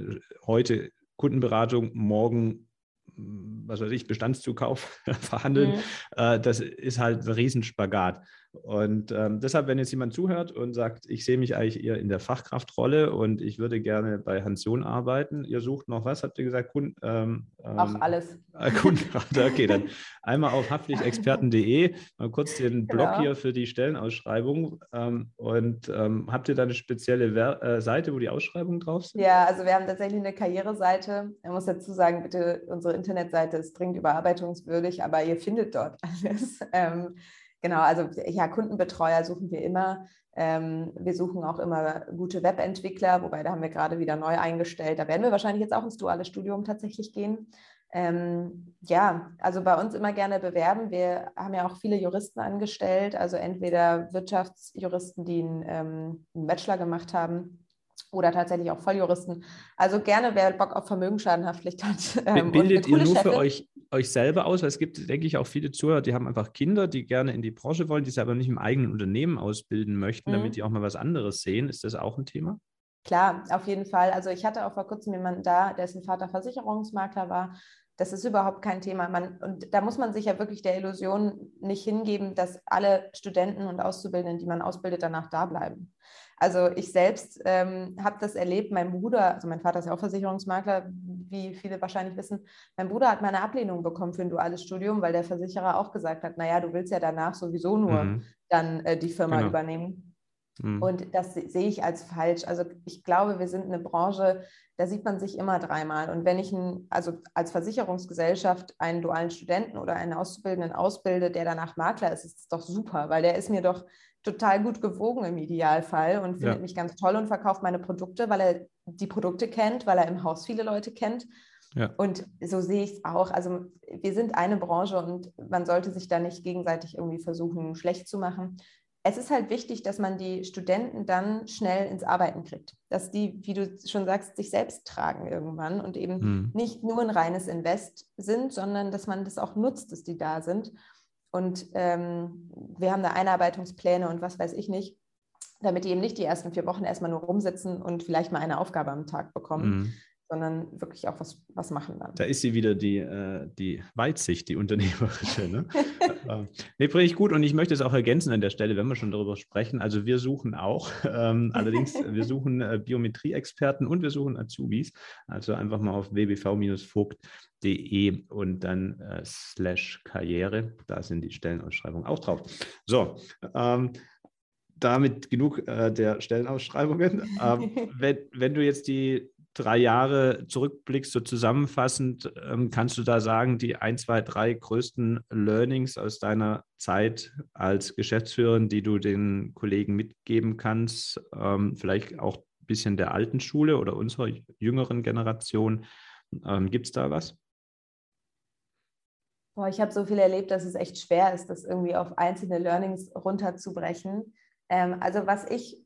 heute Kundenberatung, morgen was weiß ich, Bestandszukauf *laughs* verhandeln, mhm. äh, das ist halt ein Riesenspagat. Und ähm, deshalb, wenn jetzt jemand zuhört und sagt, ich sehe mich eigentlich eher in der Fachkraftrolle und ich würde gerne bei Hans John arbeiten, ihr sucht noch was, habt ihr gesagt? Kunden, ähm, Auch ähm, alles. Äh, Kundenberater, *laughs* okay, dann einmal auf haftpflichtexperten.de, mal kurz den Blog genau. hier für die Stellenausschreibung. Ähm, und ähm, habt ihr da eine spezielle Ver äh, Seite, wo die Ausschreibungen drauf sind? Ja, also wir haben tatsächlich eine Karriereseite. Ich muss dazu sagen, bitte, unsere Internetseite ist dringend überarbeitungswürdig, aber ihr findet dort *laughs* alles. Genau, also ja, Kundenbetreuer suchen wir immer. Ähm, wir suchen auch immer gute Webentwickler, wobei da haben wir gerade wieder neu eingestellt. Da werden wir wahrscheinlich jetzt auch ins duale Studium tatsächlich gehen. Ähm, ja, also bei uns immer gerne bewerben. Wir haben ja auch viele Juristen angestellt, also entweder Wirtschaftsjuristen, die einen, ähm, einen Bachelor gemacht haben oder tatsächlich auch Volljuristen. Also gerne, wer Bock auf Vermögensschadenhaftpflicht hat. Ähm, Bildet ihr nur Chefin. für euch, euch selber aus? Weil es gibt, denke ich, auch viele Zuhörer, die haben einfach Kinder, die gerne in die Branche wollen, die sie aber nicht im eigenen Unternehmen ausbilden möchten, mhm. damit die auch mal was anderes sehen. Ist das auch ein Thema? Klar, auf jeden Fall. Also ich hatte auch vor kurzem jemanden da, dessen Vater Versicherungsmakler war. Das ist überhaupt kein Thema. Man, und da muss man sich ja wirklich der Illusion nicht hingeben, dass alle Studenten und Auszubildenden, die man ausbildet, danach da bleiben. Also ich selbst ähm, habe das erlebt, mein Bruder, also mein Vater ist ja auch Versicherungsmakler, wie viele wahrscheinlich wissen, mein Bruder hat meine Ablehnung bekommen für ein duales Studium, weil der Versicherer auch gesagt hat, naja, du willst ja danach sowieso nur mhm. dann äh, die Firma genau. übernehmen. Mhm. Und das sehe ich als falsch. Also ich glaube, wir sind eine Branche, da sieht man sich immer dreimal. Und wenn ich ein, also als Versicherungsgesellschaft einen dualen Studenten oder einen Auszubildenden ausbilde, der danach Makler ist, ist das doch super, weil der ist mir doch total gut gewogen im Idealfall und findet ja. mich ganz toll und verkauft meine Produkte, weil er die Produkte kennt, weil er im Haus viele Leute kennt. Ja. Und so sehe ich es auch. Also wir sind eine Branche und man sollte sich da nicht gegenseitig irgendwie versuchen, schlecht zu machen. Es ist halt wichtig, dass man die Studenten dann schnell ins Arbeiten kriegt. Dass die, wie du schon sagst, sich selbst tragen irgendwann und eben hm. nicht nur ein reines Invest sind, sondern dass man das auch nutzt, dass die da sind. Und ähm, wir haben da Einarbeitungspläne und was weiß ich nicht, damit die eben nicht die ersten vier Wochen erstmal nur rumsitzen und vielleicht mal eine Aufgabe am Tag bekommen, mhm sondern wirklich auch was, was machen dann. Da ist sie wieder die, äh, die Weitsicht, die unternehmerische. Ne? *laughs* ähm, nee, bringe ich gut und ich möchte es auch ergänzen an der Stelle, wenn wir schon darüber sprechen. Also wir suchen auch, ähm, *laughs* allerdings wir suchen äh, Biometrie-Experten und wir suchen Azubis. Also einfach mal auf wbv-vogt.de und dann äh, slash Karriere. Da sind die Stellenausschreibungen auch drauf. So, ähm, damit genug äh, der Stellenausschreibungen. Ähm, *laughs* wenn, wenn du jetzt die drei Jahre zurückblickst, so zusammenfassend, ähm, kannst du da sagen, die ein, zwei, drei größten Learnings aus deiner Zeit als Geschäftsführerin, die du den Kollegen mitgeben kannst, ähm, vielleicht auch ein bisschen der alten Schule oder unserer jüngeren Generation, ähm, gibt es da was? Boah, ich habe so viel erlebt, dass es echt schwer ist, das irgendwie auf einzelne Learnings runterzubrechen. Also was ich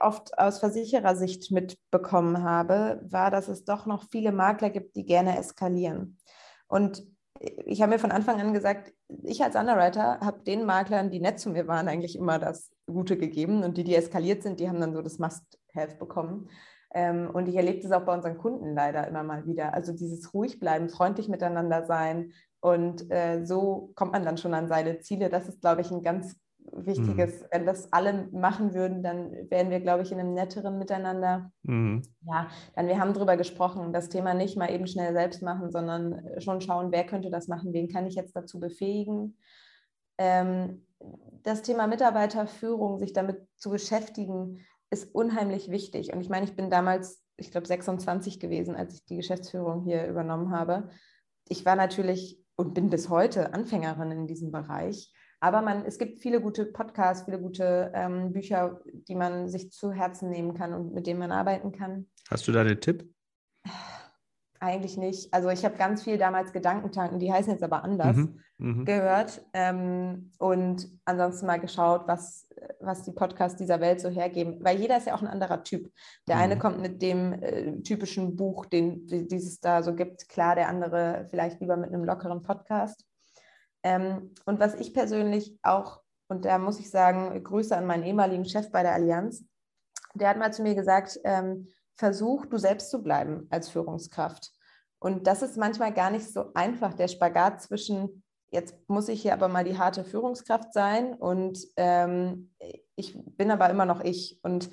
oft aus Versicherersicht mitbekommen habe, war, dass es doch noch viele Makler gibt, die gerne eskalieren. Und ich habe mir von Anfang an gesagt, ich als Underwriter habe den Maklern, die nett zu mir waren, eigentlich immer das Gute gegeben und die, die eskaliert sind, die haben dann so das Must-Have bekommen. Ähm, und ich erlebe das auch bei unseren Kunden leider immer mal wieder. Also dieses ruhig bleiben, freundlich miteinander sein und äh, so kommt man dann schon an seine Ziele. Das ist, glaube ich, ein ganz Wichtiges. Mhm. Wenn das alle machen würden, dann wären wir, glaube ich, in einem netteren Miteinander. Mhm. Ja, dann wir haben darüber gesprochen, das Thema nicht mal eben schnell selbst machen, sondern schon schauen, wer könnte das machen, wen kann ich jetzt dazu befähigen. Ähm, das Thema Mitarbeiterführung, sich damit zu beschäftigen, ist unheimlich wichtig. Und ich meine, ich bin damals, ich glaube, 26 gewesen, als ich die Geschäftsführung hier übernommen habe. Ich war natürlich und bin bis heute Anfängerin in diesem Bereich. Aber man, es gibt viele gute Podcasts, viele gute ähm, Bücher, die man sich zu Herzen nehmen kann und mit denen man arbeiten kann. Hast du da einen Tipp? Eigentlich nicht. Also ich habe ganz viel damals Gedankentanken, die heißen jetzt aber anders, mhm, mhm. gehört. Ähm, und ansonsten mal geschaut, was, was die Podcasts dieser Welt so hergeben. Weil jeder ist ja auch ein anderer Typ. Der mhm. eine kommt mit dem äh, typischen Buch, den dieses da so gibt. Klar, der andere vielleicht lieber mit einem lockeren Podcast. Ähm, und was ich persönlich auch, und da muss ich sagen, Grüße an meinen ehemaligen Chef bei der Allianz, der hat mal zu mir gesagt, ähm, versuch du selbst zu bleiben als Führungskraft. Und das ist manchmal gar nicht so einfach, der Spagat zwischen, jetzt muss ich hier aber mal die harte Führungskraft sein und ähm, ich bin aber immer noch ich. Und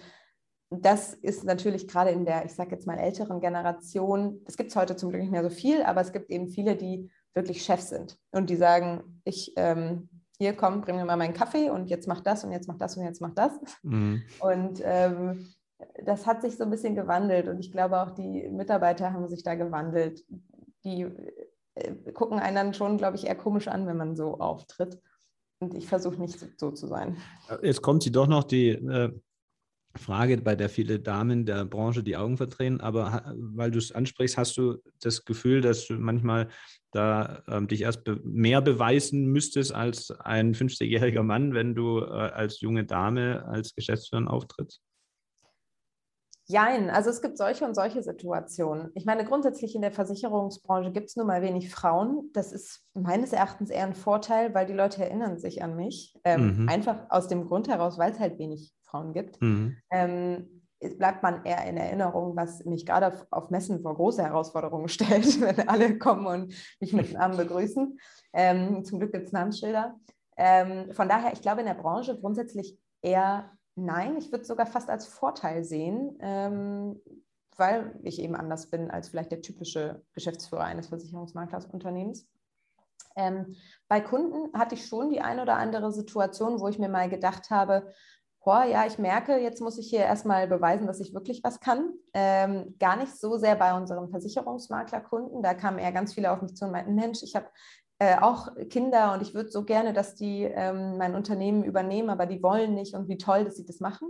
das ist natürlich gerade in der, ich sage jetzt mal, älteren Generation, das gibt es heute zum Glück nicht mehr so viel, aber es gibt eben viele, die wirklich Chef sind und die sagen, ich, ähm, hier komm, bring mir mal meinen Kaffee und jetzt mach das und jetzt mach das und jetzt mach das. Mhm. Und ähm, das hat sich so ein bisschen gewandelt und ich glaube auch die Mitarbeiter haben sich da gewandelt. Die äh, gucken einen dann schon, glaube ich, eher komisch an, wenn man so auftritt. Und ich versuche nicht so zu sein. Jetzt kommt sie doch noch die äh, Frage, bei der viele Damen der Branche die Augen verdrehen, aber weil du es ansprichst, hast du das Gefühl, dass du manchmal da ähm, dich erst be mehr beweisen müsstest als ein 50-jähriger Mann, wenn du äh, als junge Dame als Geschäftsführerin auftrittst? Jein, also es gibt solche und solche Situationen. Ich meine, grundsätzlich in der Versicherungsbranche gibt es nur mal wenig Frauen. Das ist meines Erachtens eher ein Vorteil, weil die Leute erinnern sich an mich. Ähm, mhm. Einfach aus dem Grund heraus, weil es halt wenig Frauen gibt. Mhm. Ähm, bleibt man eher in Erinnerung, was mich gerade auf, Messen vor große Herausforderungen *laughs* stellt, wenn alle kommen und mich mit Namen begrüßen. Ähm, zum Glück gibt es Namensschilder. Ähm, von daher, ich glaube in der Branche grundsätzlich eher Nein, ich würde es sogar fast als Vorteil sehen, ähm, weil ich eben anders bin als vielleicht der typische Geschäftsführer eines Versicherungsmaklersunternehmens. Ähm, bei Kunden hatte ich schon die eine oder andere Situation, wo ich mir mal gedacht habe, boah, ja, ich merke, jetzt muss ich hier erstmal beweisen, dass ich wirklich was kann. Ähm, gar nicht so sehr bei unseren Versicherungsmaklerkunden. Da kamen eher ganz viele auf mich zu und meinten, Mensch, ich habe äh, auch Kinder und ich würde so gerne, dass die ähm, mein Unternehmen übernehmen, aber die wollen nicht und wie toll, dass sie das machen.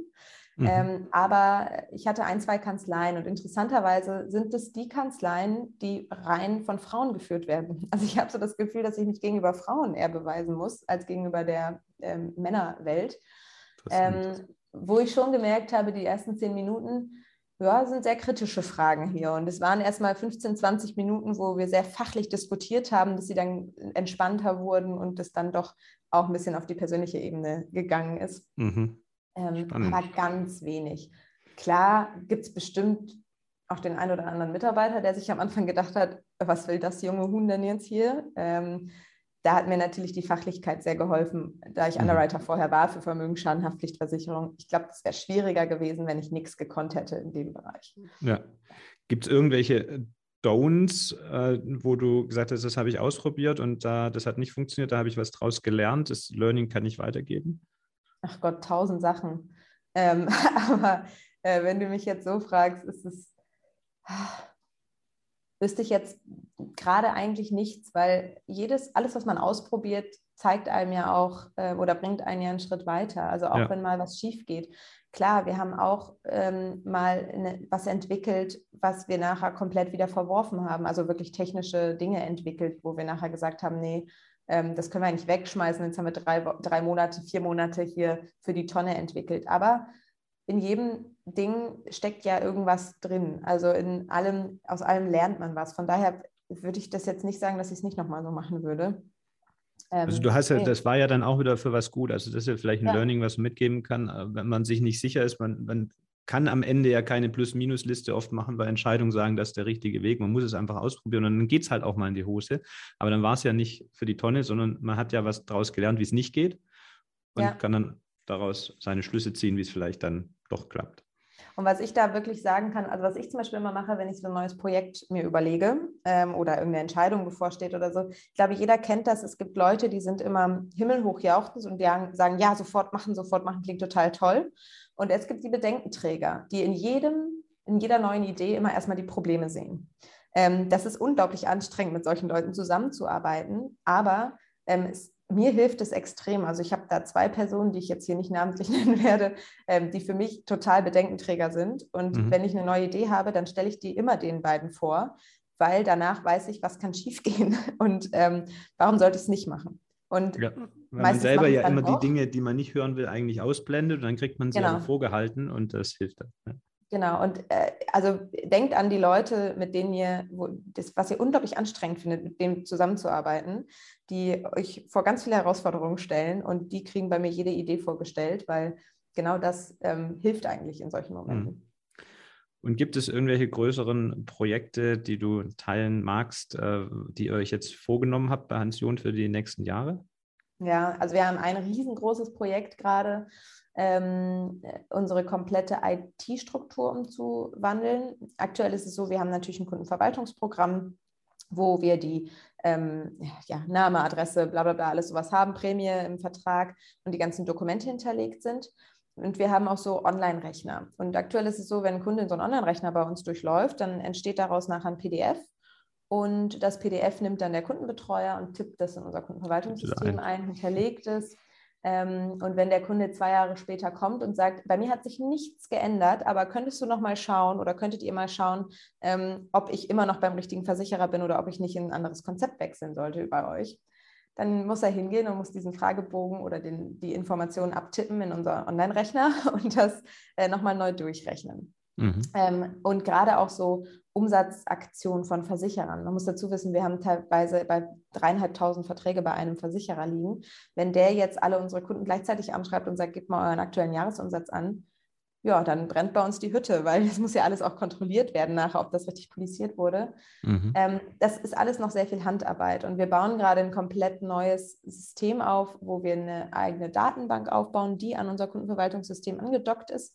Mhm. Ähm, aber ich hatte ein, zwei Kanzleien und interessanterweise sind es die Kanzleien, die rein von Frauen geführt werden. *laughs* Also ich habe so das Gefühl, dass ich mich gegenüber Frauen eher beweisen muss als gegenüber der ähm, Männerwelt. Ähm, wo ich schon gemerkt habe, die ersten zehn Minuten, ja, sind sehr kritische Fragen hier. Und es waren erstmal 15, 20 Minuten, wo wir sehr fachlich diskutiert haben, dass sie dann entspannter wurden und es dann doch auch ein bisschen auf die persönliche Ebene gegangen ist. Mhm. Ähm, aber ganz wenig. Klar gibt es bestimmt auch den einen oder anderen Mitarbeiter, der sich am Anfang gedacht hat, was will das junge Huhn denn jetzt hier? Ähm, da hat mir natürlich die Fachlichkeit sehr geholfen, da ich mhm. Underwriter vorher war für Vermögensschadenhaftpflichtversicherung. Ich glaube, es wäre schwieriger gewesen, wenn ich nichts gekonnt hätte in dem Bereich. Ja. Gibt es irgendwelche äh, Don'ts, äh, wo du gesagt hast, das habe ich ausprobiert und da, das hat nicht funktioniert, da habe ich was draus gelernt, das Learning kann ich weitergeben? Ach Gott, tausend Sachen. Ähm, *laughs* aber äh, wenn du mich jetzt so fragst, ist es wüsste ich jetzt gerade eigentlich nichts, weil jedes, alles, was man ausprobiert, zeigt einem ja auch äh, oder bringt einen ja einen Schritt weiter. Also auch ja. wenn mal was schief geht. Klar, wir haben auch ähm, mal eine, was entwickelt, was wir nachher komplett wieder verworfen haben. Also wirklich technische Dinge entwickelt, wo wir nachher gesagt haben, nee, ähm, das können wir nicht wegschmeißen. Jetzt haben wir drei, drei Monate, vier Monate hier für die Tonne entwickelt. Aber in jedem Ding steckt ja irgendwas drin. Also in allem, aus allem lernt man was. Von daher würde ich das jetzt nicht sagen, dass ich es nicht nochmal so machen würde. Ähm, also du hast ja, nee. das war ja dann auch wieder für was gut. Also das ist ja vielleicht ein ja. Learning, was man mitgeben kann, äh, wenn man sich nicht sicher ist. Man, man kann am Ende ja keine Plus-Minus-Liste oft machen bei Entscheidungen, sagen, das ist der richtige Weg. Man muss es einfach ausprobieren und dann geht es halt auch mal in die Hose. Aber dann war es ja nicht für die Tonne, sondern man hat ja was daraus gelernt, wie es nicht geht und ja. kann dann daraus seine Schlüsse ziehen, wie es vielleicht dann doch klappt. Und was ich da wirklich sagen kann, also was ich zum Beispiel immer mache, wenn ich so ein neues Projekt mir überlege ähm, oder irgendeine Entscheidung bevorsteht oder so, ich glaube, jeder kennt das. Es gibt Leute, die sind immer himmelhoch jauchzend und sagen, ja, sofort machen, sofort machen, klingt total toll. Und es gibt die Bedenkenträger, die in jedem, in jeder neuen Idee immer erstmal die Probleme sehen. Ähm, das ist unglaublich anstrengend, mit solchen Leuten zusammenzuarbeiten, aber ähm, es mir hilft es extrem. Also ich habe da zwei Personen, die ich jetzt hier nicht namentlich *laughs* nennen werde, ähm, die für mich total Bedenkenträger sind. Und mhm. wenn ich eine neue Idee habe, dann stelle ich die immer den beiden vor, weil danach weiß ich, was kann schiefgehen *laughs* und ähm, warum sollte ich es nicht machen. Und ja, weil man selber ja immer auch. die Dinge, die man nicht hören will, eigentlich ausblendet und dann kriegt man sie genau. vorgehalten und das hilft dann. Ja. Genau, und äh, also denkt an die Leute, mit denen ihr, wo, das, was ihr unglaublich anstrengend findet, mit denen zusammenzuarbeiten, die euch vor ganz viele Herausforderungen stellen und die kriegen bei mir jede Idee vorgestellt, weil genau das ähm, hilft eigentlich in solchen Momenten. Mhm. Und gibt es irgendwelche größeren Projekte, die du teilen magst, äh, die ihr euch jetzt vorgenommen habt bei Hans John für die nächsten Jahre? Ja, also wir haben ein riesengroßes Projekt gerade, ähm, unsere komplette IT-Struktur umzuwandeln. Aktuell ist es so, wir haben natürlich ein Kundenverwaltungsprogramm, wo wir die ähm, ja, Name, Adresse, bla bla bla, alles sowas haben, Prämie im Vertrag und die ganzen Dokumente hinterlegt sind. Und wir haben auch so Online-Rechner. Und aktuell ist es so, wenn ein Kunde so einen Online-Rechner bei uns durchläuft, dann entsteht daraus nachher ein PDF. Und das PDF nimmt dann der Kundenbetreuer und tippt das in unser Kundenverwaltungssystem ein, hinterlegt es und wenn der Kunde zwei Jahre später kommt und sagt, bei mir hat sich nichts geändert, aber könntest du noch mal schauen oder könntet ihr mal schauen, ähm, ob ich immer noch beim richtigen Versicherer bin oder ob ich nicht in ein anderes Konzept wechseln sollte bei euch, dann muss er hingehen und muss diesen Fragebogen oder den, die Informationen abtippen in unser Online-Rechner *laughs* und das äh, nochmal neu durchrechnen. Mhm. Ähm, und gerade auch so Umsatzaktionen von Versicherern. Man muss dazu wissen, wir haben teilweise bei dreieinhalbtausend Verträge bei einem Versicherer liegen. Wenn der jetzt alle unsere Kunden gleichzeitig anschreibt und sagt, gebt mal euren aktuellen Jahresumsatz an, ja, dann brennt bei uns die Hütte, weil es muss ja alles auch kontrolliert werden nachher, ob das richtig polisiert wurde. Mhm. Ähm, das ist alles noch sehr viel Handarbeit und wir bauen gerade ein komplett neues System auf, wo wir eine eigene Datenbank aufbauen, die an unser Kundenverwaltungssystem angedockt ist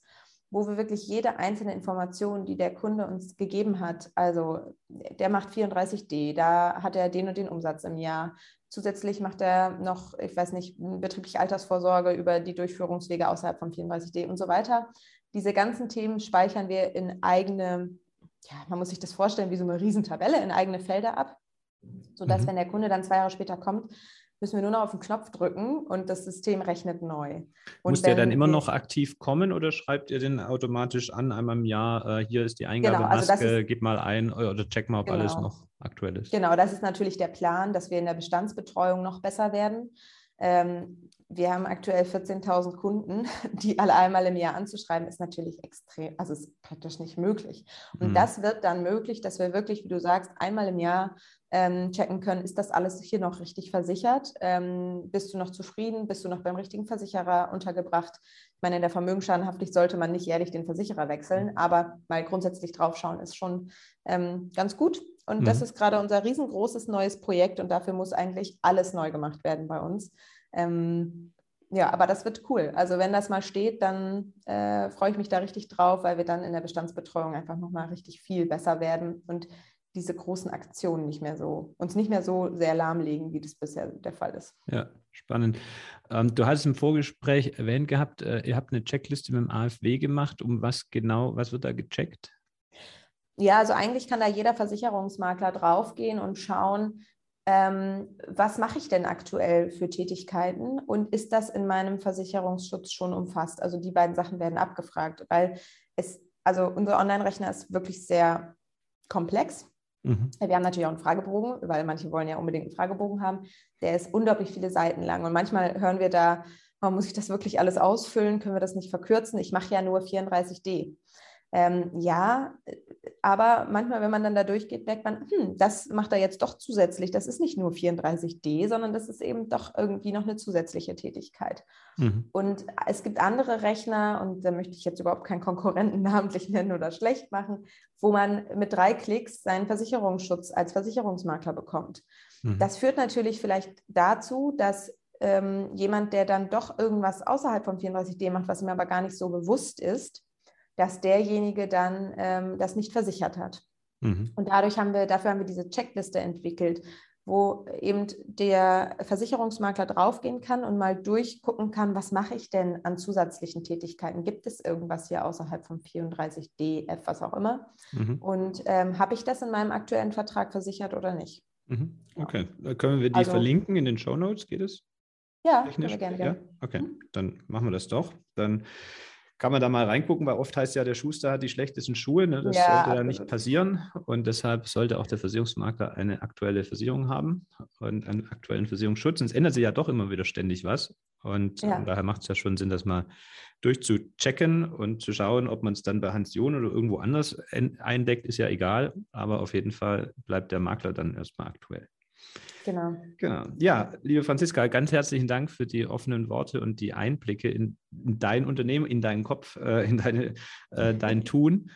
wo wir wirklich jede einzelne Information, die der Kunde uns gegeben hat, also der macht 34D, da hat er den und den Umsatz im Jahr. Zusätzlich macht er noch, ich weiß nicht, betriebliche Altersvorsorge über die Durchführungswege außerhalb von 34D und so weiter. Diese ganzen Themen speichern wir in eigene, ja, man muss sich das vorstellen wie so eine Riesentabelle in eigene Felder ab, sodass, mhm. wenn der Kunde dann zwei Jahre später kommt, müssen wir nur noch auf den Knopf drücken und das System rechnet neu. Und Muss der dann immer noch aktiv kommen oder schreibt ihr den automatisch an, einmal im Jahr, äh, hier ist die Eingabemaske, genau, also gib mal ein oder check mal, ob genau. alles noch aktuell ist? Genau, das ist natürlich der Plan, dass wir in der Bestandsbetreuung noch besser werden. Ähm, wir haben aktuell 14.000 Kunden, *laughs* die alle einmal im Jahr anzuschreiben, ist natürlich extrem, also ist praktisch nicht möglich. Und mhm. das wird dann möglich, dass wir wirklich, wie du sagst, einmal im Jahr ähm, checken können, ist das alles hier noch richtig versichert? Ähm, bist du noch zufrieden? Bist du noch beim richtigen Versicherer untergebracht? Ich meine, in der Vermögensschadenhaftpflicht sollte man nicht jährlich den Versicherer wechseln, mhm. aber mal grundsätzlich draufschauen ist schon ähm, ganz gut. Und mhm. das ist gerade unser riesengroßes neues Projekt und dafür muss eigentlich alles neu gemacht werden bei uns. Ähm, ja, aber das wird cool. Also wenn das mal steht, dann äh, freue ich mich da richtig drauf, weil wir dann in der Bestandsbetreuung einfach nochmal richtig viel besser werden und diese großen Aktionen nicht mehr so, uns nicht mehr so sehr lahmlegen, wie das bisher der Fall ist. Ja, spannend. Ähm, du hast im Vorgespräch erwähnt gehabt, äh, ihr habt eine Checkliste mit dem AfW gemacht. Um was genau, was wird da gecheckt? Ja, also eigentlich kann da jeder Versicherungsmakler draufgehen und schauen, ähm, was mache ich denn aktuell für Tätigkeiten und ist das in meinem Versicherungsschutz schon umfasst? Also die beiden Sachen werden abgefragt, weil es, also unser Online-Rechner ist wirklich sehr komplex. Mhm. Wir haben natürlich auch einen Fragebogen, weil manche wollen ja unbedingt einen Fragebogen haben. Der ist unglaublich viele Seiten lang. Und manchmal hören wir da, oh, muss ich das wirklich alles ausfüllen? Können wir das nicht verkürzen? Ich mache ja nur 34D. Ähm, ja, aber manchmal, wenn man dann da durchgeht, merkt man, hm, das macht er jetzt doch zusätzlich. Das ist nicht nur 34D, sondern das ist eben doch irgendwie noch eine zusätzliche Tätigkeit. Mhm. Und es gibt andere Rechner, und da möchte ich jetzt überhaupt keinen Konkurrenten *laughs* namentlich nennen oder schlecht machen, wo man mit drei Klicks seinen Versicherungsschutz als Versicherungsmakler bekommt. Mhm. Das führt natürlich vielleicht dazu, dass ähm, jemand, der dann doch irgendwas außerhalb von 34D macht, was ihm aber gar nicht so bewusst ist, dass derjenige dann ähm, das nicht versichert hat. Mhm. Und dadurch haben wir, dafür haben wir diese Checkliste entwickelt, wo eben der Versicherungsmakler draufgehen kann und mal durchgucken kann, was mache ich denn an zusätzlichen Tätigkeiten? Gibt es irgendwas hier außerhalb von 34D, F, was auch immer? Mhm. Und ähm, habe ich das in meinem aktuellen Vertrag versichert oder nicht? Mhm. Okay, ja. können wir die also, verlinken in den Show Notes? Geht es? Ja, Technisch? können wir gerne. Ja? Okay, mhm. dann machen wir das doch. Dann kann man da mal reingucken, weil oft heißt ja, der Schuster hat die schlechtesten Schuhe. Ne? Das ja, sollte ja nicht passieren. Und deshalb sollte auch der Versicherungsmakler eine aktuelle Versicherung haben und einen aktuellen Versicherungsschutz. Und es ändert sich ja doch immer wieder ständig was. Und ja. daher macht es ja schon Sinn, das mal durchzuchecken und zu schauen, ob man es dann bei Hans John oder irgendwo anders eindeckt, ist ja egal. Aber auf jeden Fall bleibt der Makler dann erstmal aktuell. Genau. Genau. Ja, liebe Franziska, ganz herzlichen Dank für die offenen Worte und die Einblicke in, in dein Unternehmen, in deinen Kopf, äh, in deine, äh, dein Tun.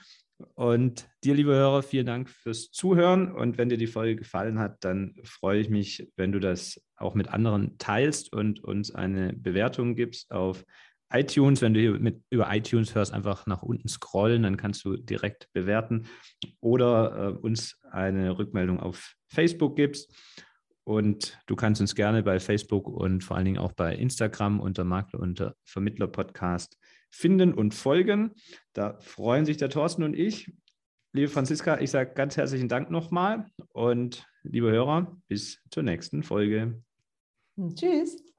Und dir, liebe Hörer, vielen Dank fürs Zuhören. Und wenn dir die Folge gefallen hat, dann freue ich mich, wenn du das auch mit anderen teilst und uns eine Bewertung gibst auf iTunes. Wenn du hier mit, über iTunes hörst, einfach nach unten scrollen, dann kannst du direkt bewerten oder äh, uns eine Rückmeldung auf Facebook gibst. Und du kannst uns gerne bei Facebook und vor allen Dingen auch bei Instagram unter Makler und Vermittler Podcast finden und folgen. Da freuen sich der Thorsten und ich. Liebe Franziska, ich sage ganz herzlichen Dank nochmal und liebe Hörer, bis zur nächsten Folge. Tschüss.